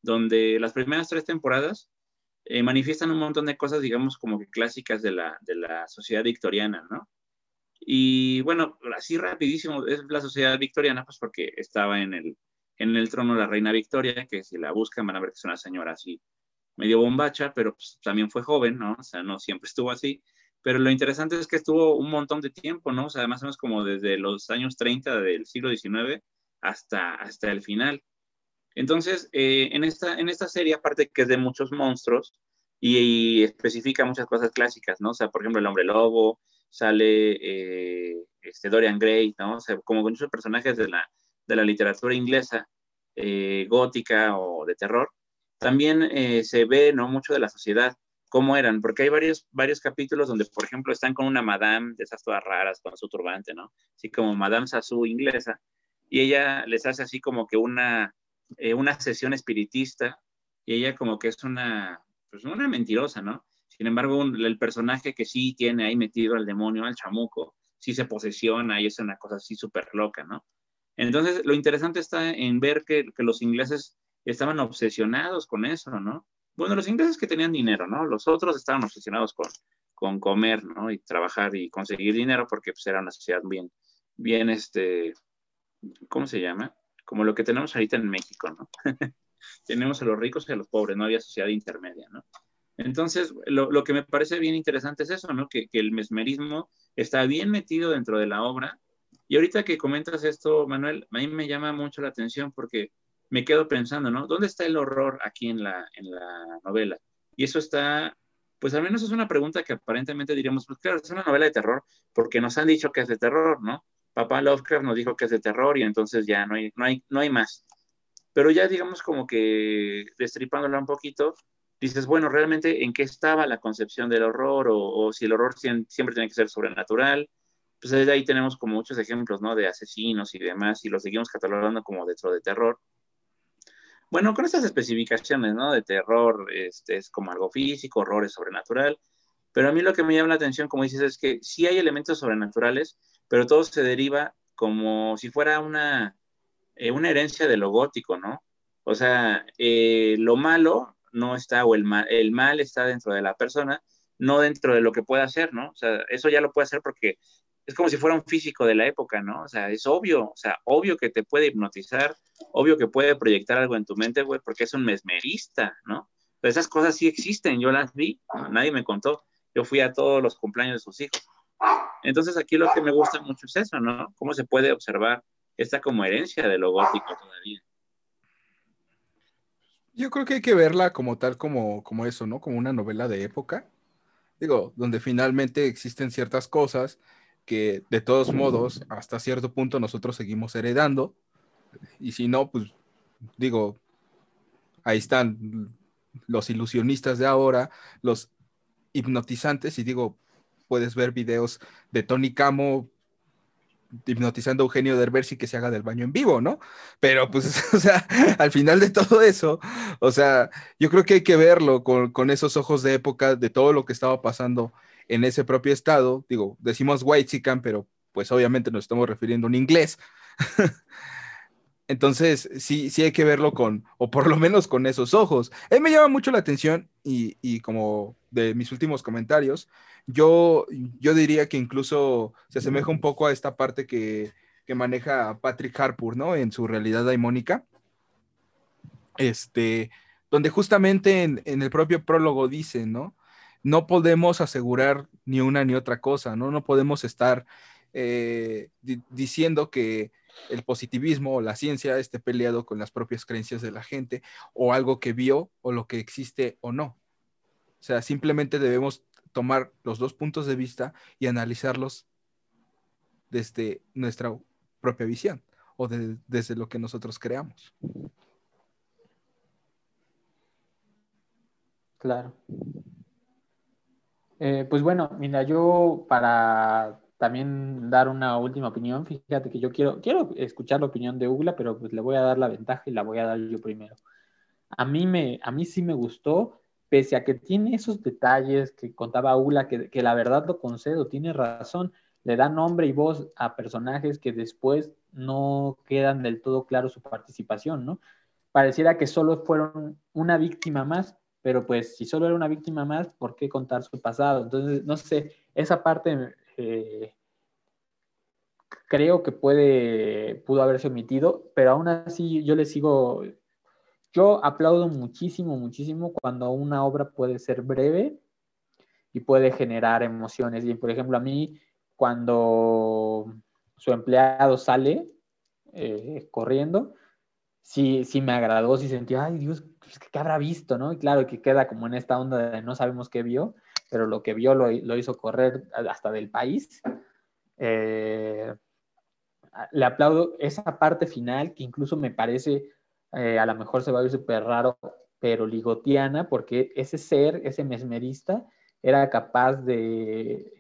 donde las primeras tres temporadas eh, manifiestan un montón de cosas, digamos, como que clásicas de la, de la sociedad victoriana, ¿no? Y bueno, así rapidísimo, es la sociedad victoriana, pues porque estaba en el, en el trono la reina Victoria, que si la buscan van a ver que es una señora así medio bombacha, pero pues, también fue joven, ¿no? O sea, no siempre estuvo así. Pero lo interesante es que estuvo un montón de tiempo, ¿no? O sea, más como desde los años 30 del siglo XIX hasta, hasta el final. Entonces, eh, en, esta, en esta serie, aparte que es de muchos monstruos y, especifica muchas cosas clásicas, ¿no? O sea, por ejemplo, el hombre lobo, sale eh, este Dorian Gray, ¿no? O sea, como muchos personajes de la, de la literatura inglesa, eh, gótica o de terror, también se ve, ¿no? Mucho de la sociedad, cómo eran, porque hay varios, varios capítulos donde, por ejemplo, están con una madame de esas todas raras, con su turbante, ¿no? Así como Madame Sassou inglesa, y ella les hace así como que una eh, una sesión espiritista y ella como que es una, pues una mentirosa, ¿no? Sin embargo, el personaje que sí tiene ahí metido al demonio, al chamuco, sí se posesiona y es una cosa así súper loca, ¿no? Entonces, lo interesante está en ver que, que, los ingleses estaban obsesionados con eso, ¿no? Bueno, los ingleses que tenían dinero, ¿no? Los otros estaban obsesionados con, con comer, ¿no? Y trabajar y conseguir dinero porque pues, era una sociedad bien, bien, este, ¿cómo se llama? Como lo que tenemos ahorita en México, ¿no? tenemos a los ricos y a los pobres, no había sociedad intermedia, ¿no? Entonces, lo, lo que me parece bien interesante es eso, ¿no? Que, que, el mesmerismo está bien metido dentro de la obra. Y ahorita que comentas esto, Manuel, a mí me llama mucho la atención porque me quedo pensando, ¿no? ¿Dónde está el horror aquí en la, en la novela? Y eso está pues al menos es una pregunta que aparentemente diríamos, pues claro, es una novela de terror, porque nos han dicho que es de terror, ¿no? Papá Lovecraft nos dijo que es de terror y entonces ya no hay, no hay, no hay más. Pero ya digamos como que destripándola un poquito, dices, bueno, realmente en qué estaba la concepción del horror o, si el horror siempre tiene que ser sobrenatural. Pues desde ahí tenemos como muchos ejemplos, ¿no? De asesinos y demás y los seguimos catalogando como dentro de terror. Bueno, con estas especificaciones, ¿no? De terror, este, es como algo físico, horror es sobrenatural. Pero a mí lo que me llama la atención, como dices, es que sí hay elementos sobrenaturales, pero todo se deriva como si fuera una, eh, una herencia de lo gótico, ¿no? O sea, eh, lo malo no está, o el mal, el mal está dentro de la persona, no dentro de lo que puede hacer, ¿no? O sea, eso ya lo puede hacer porque es como si fuera un físico de la época, ¿no? O sea, es obvio, o sea, obvio que te puede hipnotizar, obvio que puede proyectar algo en tu mente, güey, porque es un mesmerista, ¿no? Pero esas cosas sí existen, yo las vi, nadie me contó, yo fui a todos los cumpleaños de sus hijos. Entonces aquí lo que me gusta mucho es eso, ¿no? Cómo se puede observar esta como herencia de lo gótico todavía. Yo creo que hay que verla como tal, como, como eso, ¿no? Como una novela de época. Digo, donde finalmente existen ciertas cosas que de todos modos, hasta cierto punto nosotros seguimos heredando. Y si no, pues digo, ahí están los ilusionistas de ahora, los hipnotizantes, y digo, puedes ver videos de Tony Camo hipnotizando a Eugenio Derbez y que se haga del baño en vivo, ¿no? Pero pues, o sea, al final de todo eso, o sea, yo creo que hay que verlo con, esos ojos de época de todo lo que estaba pasando en ese propio estado. Digo, decimos white chican, pero pues obviamente nos estamos refiriendo en inglés. Entonces, sí, sí hay que verlo con, o por lo menos con esos ojos. Él me llama mucho la atención y, y como de mis últimos comentarios, yo, yo diría que incluso se asemeja un poco a esta parte que, maneja Patrick Harpur, ¿no? En su realidad daimónica. Este, donde justamente en, el propio prólogo dice, ¿no? No podemos asegurar ni una ni otra cosa, ¿no? No podemos estar eh, diciendo que el positivismo o la ciencia esté peleado con las propias creencias de la gente o algo que vio o lo que existe o no. O sea, simplemente debemos tomar los dos puntos de vista y analizarlos desde nuestra propia visión o desde lo que nosotros creamos. Claro. Eh, pues bueno, mira, yo para también dar una última opinión, fíjate que yo quiero, quiero escuchar la opinión de Ugla, pero pues le voy a dar la ventaja y la voy a dar yo primero. A mí, me, a mí sí me gustó pese a que tiene esos detalles que contaba Ula, que, la verdad lo concedo, tiene razón, le da nombre y voz a personajes que después no quedan del todo claro su participación, ¿no? Pareciera que solo fueron una víctima más, pero pues si solo era una víctima más, ¿por qué contar su pasado? Entonces, no sé, esa parte eh, creo que puede, pudo haberse omitido, pero aún así yo le sigo yo aplaudo muchísimo, muchísimo cuando una obra puede ser breve y puede generar emociones. Y por ejemplo, a mí, cuando su empleado sale eh, corriendo, sí, sí me agradó, sí sentí, ay Dios, ¿qué habrá visto? ¿no? Y claro que queda como en esta onda de no sabemos qué vio, pero lo que vio lo, hizo correr hasta del país. Eh, le aplaudo esa parte final que incluso me parece eh, a lo mejor se va a ver súper raro, pero ligotiana, porque ese ser, ese mesmerista, era capaz de,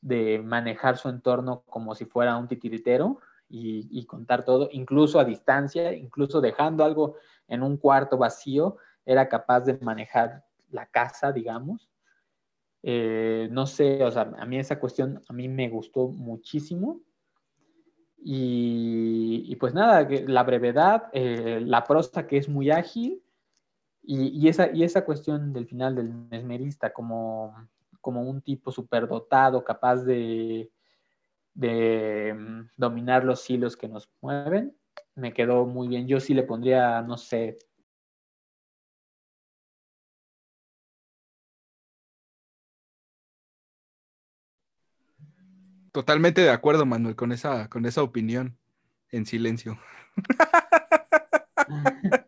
de manejar su entorno como si fuera un titiritero y, contar todo, incluso a distancia, incluso dejando algo en un cuarto vacío, era capaz de manejar la casa, digamos. Eh, no sé, o sea, a mí esa cuestión a mí me gustó muchísimo y, pues nada, la brevedad, eh, la prosa que es muy ágil y, esa, y esa cuestión del final del mesmerista como, como un tipo superdotado, capaz de, de mm, dominar los hilos que nos mueven, me quedó muy bien. Yo sí le pondría, no sé, Totalmente de acuerdo, Manuel, con esa, con esa opinión en silencio.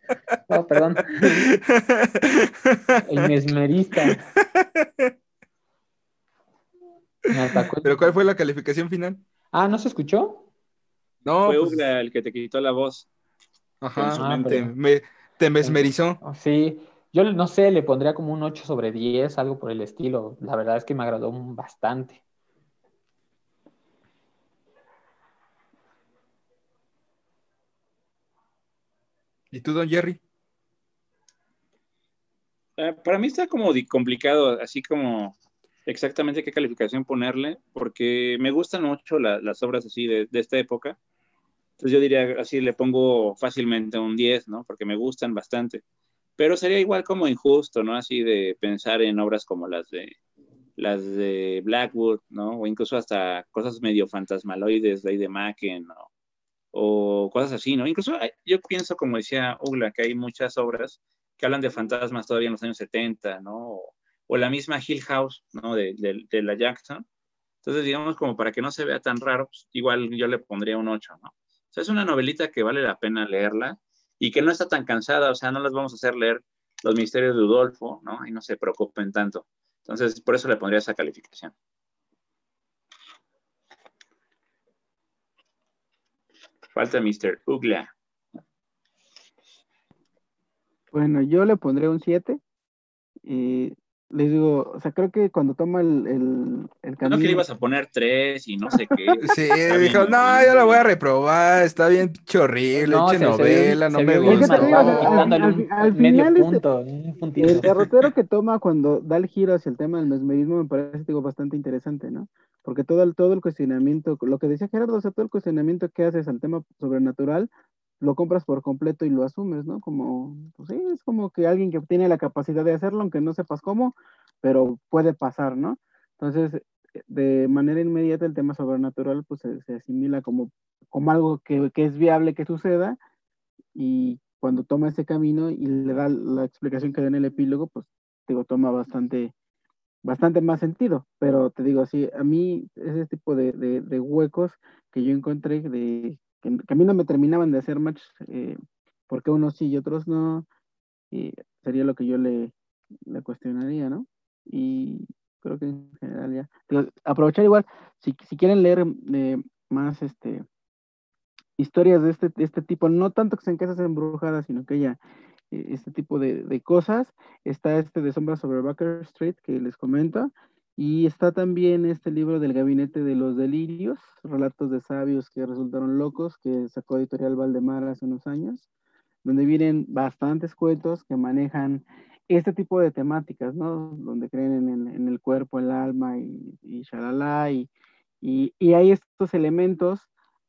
Oh, perdón. El mesmerista. atacó. Pero ¿cuál fue la calificación final? Ah, ¿no se escuchó? No, Fue pues, Ugla el que te quitó la voz. ajá, su Ah, te, me- te mesmerizó. Oh, Sí, yo no sé, le pondría como un 8 sobre 10, algo por el estilo. La verdad es que me agradó bastante. ¿Y tú, don Jerry? Ah, para mí está como complicado, así como exactamente qué calificación ponerle, porque me gustan mucho la- las obras así de, de esta época. Entonces yo diría así, le pongo fácilmente un 10, ¿no? Porque me gustan bastante. Pero sería igual como injusto, ¿no? Así de pensar en obras como las de las de Blackwood, ¿no? O incluso hasta cosas medio fantasmaloides de ahí de Macken, ¿no? O cosas así, ¿no? Incluso yo pienso, como decía Ugla, que hay muchas obras que hablan de fantasmas todavía en los años 70, ¿no? O, o la misma Hill House, ¿no? De, de- de la Jackson. Entonces, digamos, como para que no se vea tan raro, pues, igual yo le pondría un 8, ¿no? O sea, es una novelita que vale la pena leerla y que no está tan cansada, o sea, no las vamos a hacer leer los misterios de Udolfo, ¿no? Y no se preocupen tanto. Entonces, por eso le pondría esa calificación. Falta Mr. Ugla. Bueno, yo le pondré un 7. Y les digo, o sea, creo que cuando toma el, el, el No camino. que le ibas a poner tres y no sé qué. Sí, dijo, ¿no? no, yo la voy a reprobar, está bien horrible, No, eche se- se vio- novela, no se me gusta. digo, al- quitándole al- un al final este- punto, un puntito. El derrotero que toma cuando da el giro hacia el tema del mesmerismo me parece digo, bastante interesante, ¿no? Porque todo el, todo el cuestionamiento, lo que decía Gerardo, o sea, todo el cuestionamiento que haces al tema sobrenatural, lo compras por completo y lo asumes, ¿no? Como, pues sí, es como que alguien que tiene la capacidad de hacerlo, aunque no sepas cómo, pero puede pasar, ¿no? Entonces, de manera inmediata el tema sobrenatural pues se, asimila como, como algo que, que es viable que suceda y cuando toma ese camino y le da la explicación que da en el epílogo, pues digo, toma bastante, bastante más sentido. Pero te digo, sí, a mí ese tipo de- de huecos que yo encontré, de, que, que a mí no me terminaban de hacer match, eh, porque unos sí y otros no, sería lo que yo le, cuestionaría, ¿no? Y creo que en general ya. Digo, aprovechar igual, si, si quieren leer eh, más este historias de este, de este tipo, no tanto que sean casas embrujadas, sino que haya eh, este tipo de, de cosas. Está este de Sombras sobre Baker Street que les comento. Y está también este libro del Gabinete de los Delirios, relatos de sabios que resultaron locos, que sacó Editorial Valdemar hace unos años, donde vienen bastantes cuentos que manejan este tipo de temáticas, ¿no? Donde creen en el, en el cuerpo, el alma y, y shalala, y, y, y hay estos elementos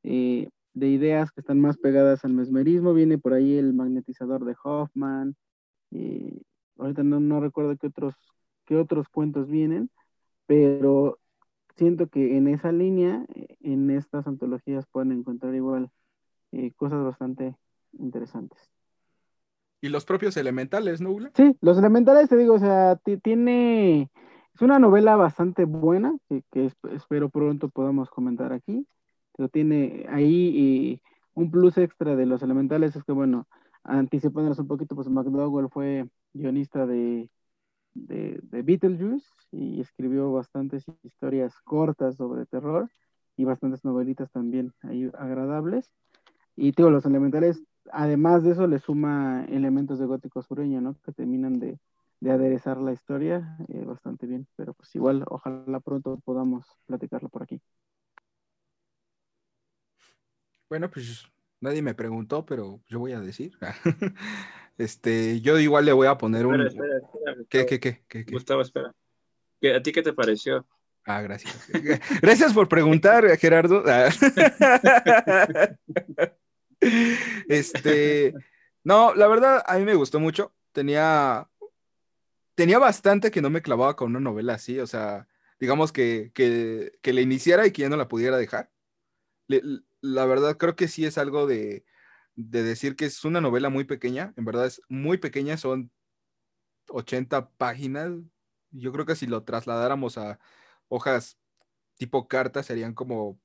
eh, de ideas que están más pegadas al mesmerismo. Viene por ahí el magnetizador de Hoffman. Y ahorita no, no recuerdo qué otros, qué otros cuentos vienen, pero siento que en esa línea, eh, en estas antologías pueden encontrar igual eh, cosas bastante interesantes. Y los propios elementales, ¿no? Sí, Los Elementales, te digo, o sea, ti- tiene, es una novela bastante buena, que, que esp- espero pronto podamos comentar aquí, pero tiene ahí un plus extra de Los Elementales, es que bueno, anticipándonos un poquito, pues McDowell fue guionista de, de, de Beetlejuice y escribió bastantes historias cortas sobre terror y bastantes novelitas también ahí agradables. Y digo, Los Elementales además de eso le suma elementos de gótico sureño, ¿no? Que terminan de, de aderezar la historia eh, bastante bien, pero pues igual ojalá pronto podamos platicarlo por aquí. Bueno, pues nadie me preguntó, pero yo voy a decir. Este, yo igual le voy a poner un. Espera, espera, espera. ¿Qué, qué, qué, qué, qué? Gustavo, espera. ¿Qué- ¿A ti qué te pareció? Ah, gracias. Gracias por preguntar, Gerardo. Este, no, la verdad, a mí me gustó mucho. Tenía, tenía bastante que no me clavaba con una novela así, o sea, digamos que, que, que le iniciara y que ya no la pudiera dejar. Le- la verdad, creo que sí es algo de, de decir que es una novela muy pequeña, en verdad es muy pequeña, son 80 páginas. Yo creo que si lo trasladáramos a hojas tipo carta serían como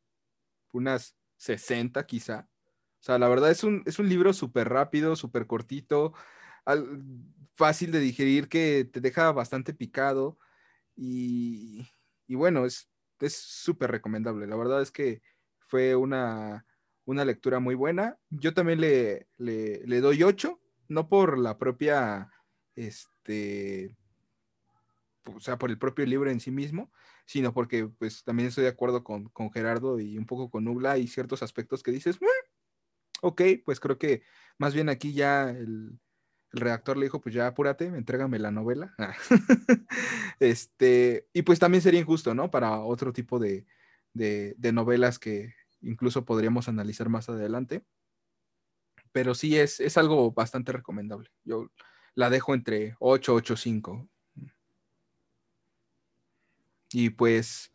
unas 60 quizá. O sea, la verdad es un, es un libro súper rápido, súper cortito, fácil de digerir, que te deja bastante picado. Y, y bueno, es, es súper recomendable. La verdad es que fue una, una lectura muy buena. Yo también le, le, le doy 8, no por la propia, este, o sea, por el propio libro en sí mismo, sino porque pues también estoy de acuerdo con, con Gerardo y un poco con Nubla y ciertos aspectos que dices, ok, pues creo que más bien aquí ya el, el redactor le dijo, pues ya apúrate, entrégame la novela. este, y pues también sería injusto, ¿no? Para otro tipo de, de, de, novelas que incluso podríamos analizar más adelante. Pero sí es, es algo bastante recomendable. Yo la dejo entre 8, 8, 5. Y pues,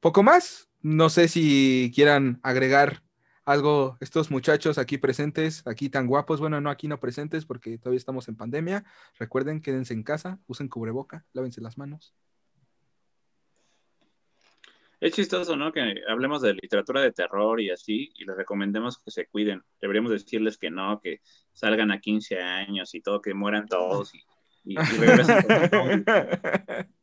poco más. No sé si quieran agregar algo estos muchachos aquí presentes, aquí tan guapos, bueno, no aquí no presentes porque todavía estamos en pandemia. Recuerden, quédense en casa, usen cubreboca, lávense las manos. Es chistoso, ¿no? Que hablemos de literatura de terror y así, y les recomendemos que se cuiden. Deberíamos decirles que no, que salgan a 15 años y todo, que mueran todos y, y, y regresen.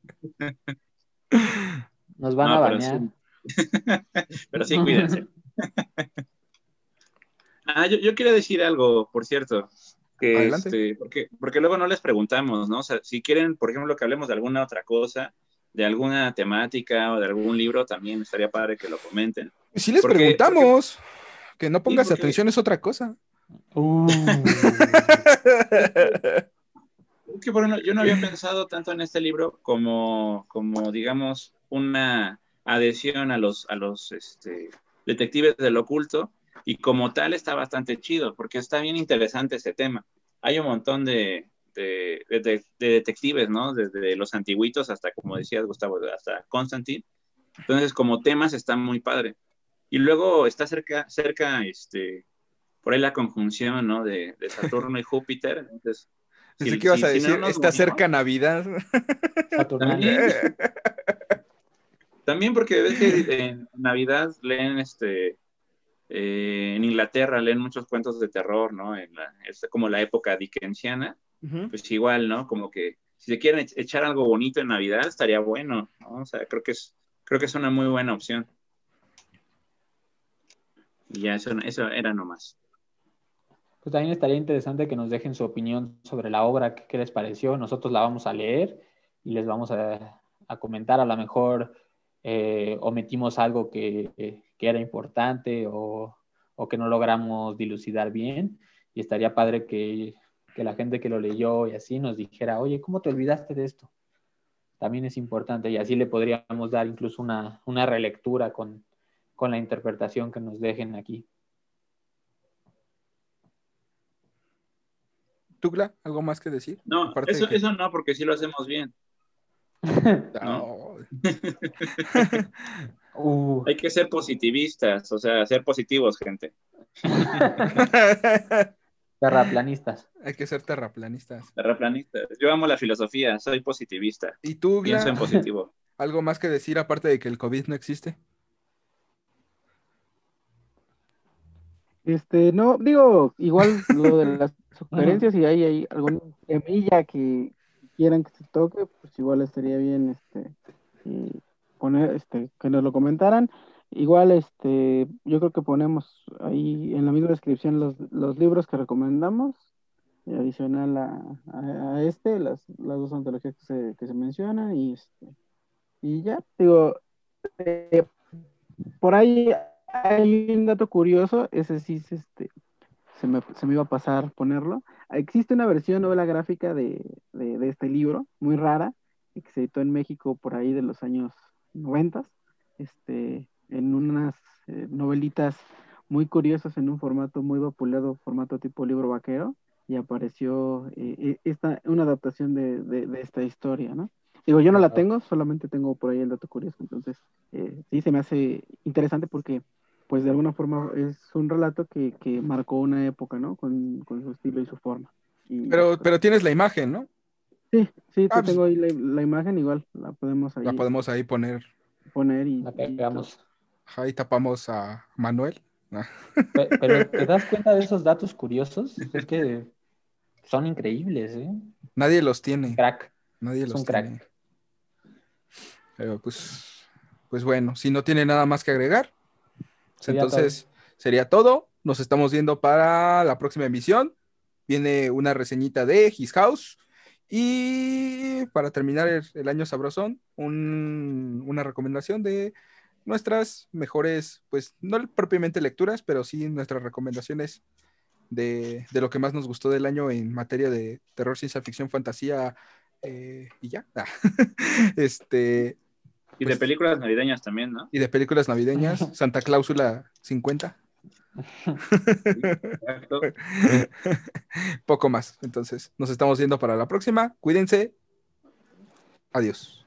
Nos van no, a bañar. Pero sí, pero sí cuídense. ah, yo, yo, quería decir algo, por cierto. Que este, porque, porque luego no les preguntamos, ¿no? O sea, si quieren, por ejemplo, que hablemos de alguna otra cosa, de alguna temática o de algún libro, también estaría padre que lo comenten. Si les porque, preguntamos, porque, que no pongas porque... atención es otra cosa. Uh. que bueno, yo no había pensado tanto en este libro como, como digamos, una adhesión a los, a los este, detectives del oculto y como tal está bastante chido porque está bien interesante ese tema. Hay un montón de, de, de, de detectives, ¿no? Desde los antiguitos hasta, como decías Gustavo, hasta Constantine. Entonces, como temas está muy padre. Y luego está cerca, cerca, este, por ahí la conjunción, ¿no? De, Saturno y Júpiter. Entonces, si, que ibas si, a decir, si no está cerca Navidad. También, también porque ves que en Navidad leen este eh, en Inglaterra leen muchos cuentos de terror, ¿no? En la, es como la época dickensiana, uh -huh. pues igual, ¿no? Como que si se quieren echar algo bonito en Navidad estaría bueno, ¿no? O sea, creo que es, creo que es una muy buena opción. Y ya, eso, eso era nomás. Pues también estaría interesante que nos dejen su opinión sobre la obra, qué, qué les pareció. Nosotros la vamos a leer y les vamos a, a comentar. A lo mejor eh, omitimos algo que, que era importante o, o, que no logramos dilucidar bien. Y estaría padre que, que la gente que lo leyó y así nos dijera, oye, ¿cómo te olvidaste de esto? También es importante y así le podríamos dar incluso una, una relectura con, con la interpretación que nos dejen aquí. Tugla, ¿algo más que decir? No, eso, que... eso no, porque sí lo hacemos bien. No. uh. Hay que ser positivistas, o sea, ser positivos, gente. terraplanistas. Hay que ser terraplanistas. Terraplanistas. Yo amo la filosofía, soy positivista. ¿Y tú, Gla? Pienso en positivo. ¿Algo más que decir aparte de que el COVID no existe? Este, no, digo, igual lo de las sugerencias, si hay, hay alguna semilla que quieran que se toque, pues igual estaría bien este y poner este que nos lo comentaran. Igual este yo creo que ponemos ahí en la misma descripción los, los libros que recomendamos, adicional a, a, este, las, las dos antologías que se, que se mencionan, y este y ya, digo, eh, por ahí hay un dato curioso, ese sí este, se me, se me iba a pasar ponerlo. Existe una versión novela gráfica de, de, de, este libro, muy rara, que se editó en México por ahí de los años 90, este, en unas eh, novelitas muy curiosas en un formato muy vapuleado, formato tipo libro vaquero, y apareció eh, esta, una adaptación de, de, esta historia, ¿no? Digo, yo no la tengo, solamente tengo por ahí el dato curioso, entonces eh, sí se me hace interesante porque pues de alguna forma es un relato que, que marcó una época, ¿no? Con, con, su estilo y su forma. Y, pero, pero tienes la imagen, ¿no? Sí, sí, ah, tengo ahí la, la, imagen, igual la podemos ahí. La podemos ahí poner. Poner y. La pegamos. Ahí tapamos a Manuel. Pero, pero, ¿te das cuenta de esos datos curiosos? Es que son increíbles, ¿eh? Nadie los tiene. Crack. Nadie los tiene. Crack. Pero pues pues bueno, si no tiene nada más que agregar, Sería entonces sería todo. Nos estamos viendo para la próxima emisión. Viene una reseñita de His House. Y para terminar el, el año sabrosón, un- una recomendación de nuestras mejores, pues no propiamente lecturas, pero sí nuestras recomendaciones de, de lo que más nos gustó del año en materia de terror, ciencia ficción, fantasía eh, y ya. Ah, este, Y de Pues- películas navideñas también, ¿no? y de películas navideñas, Santa Cláusula 50. Exacto. Poco más. Entonces, nos estamos viendo para la próxima. Cuídense. Adiós.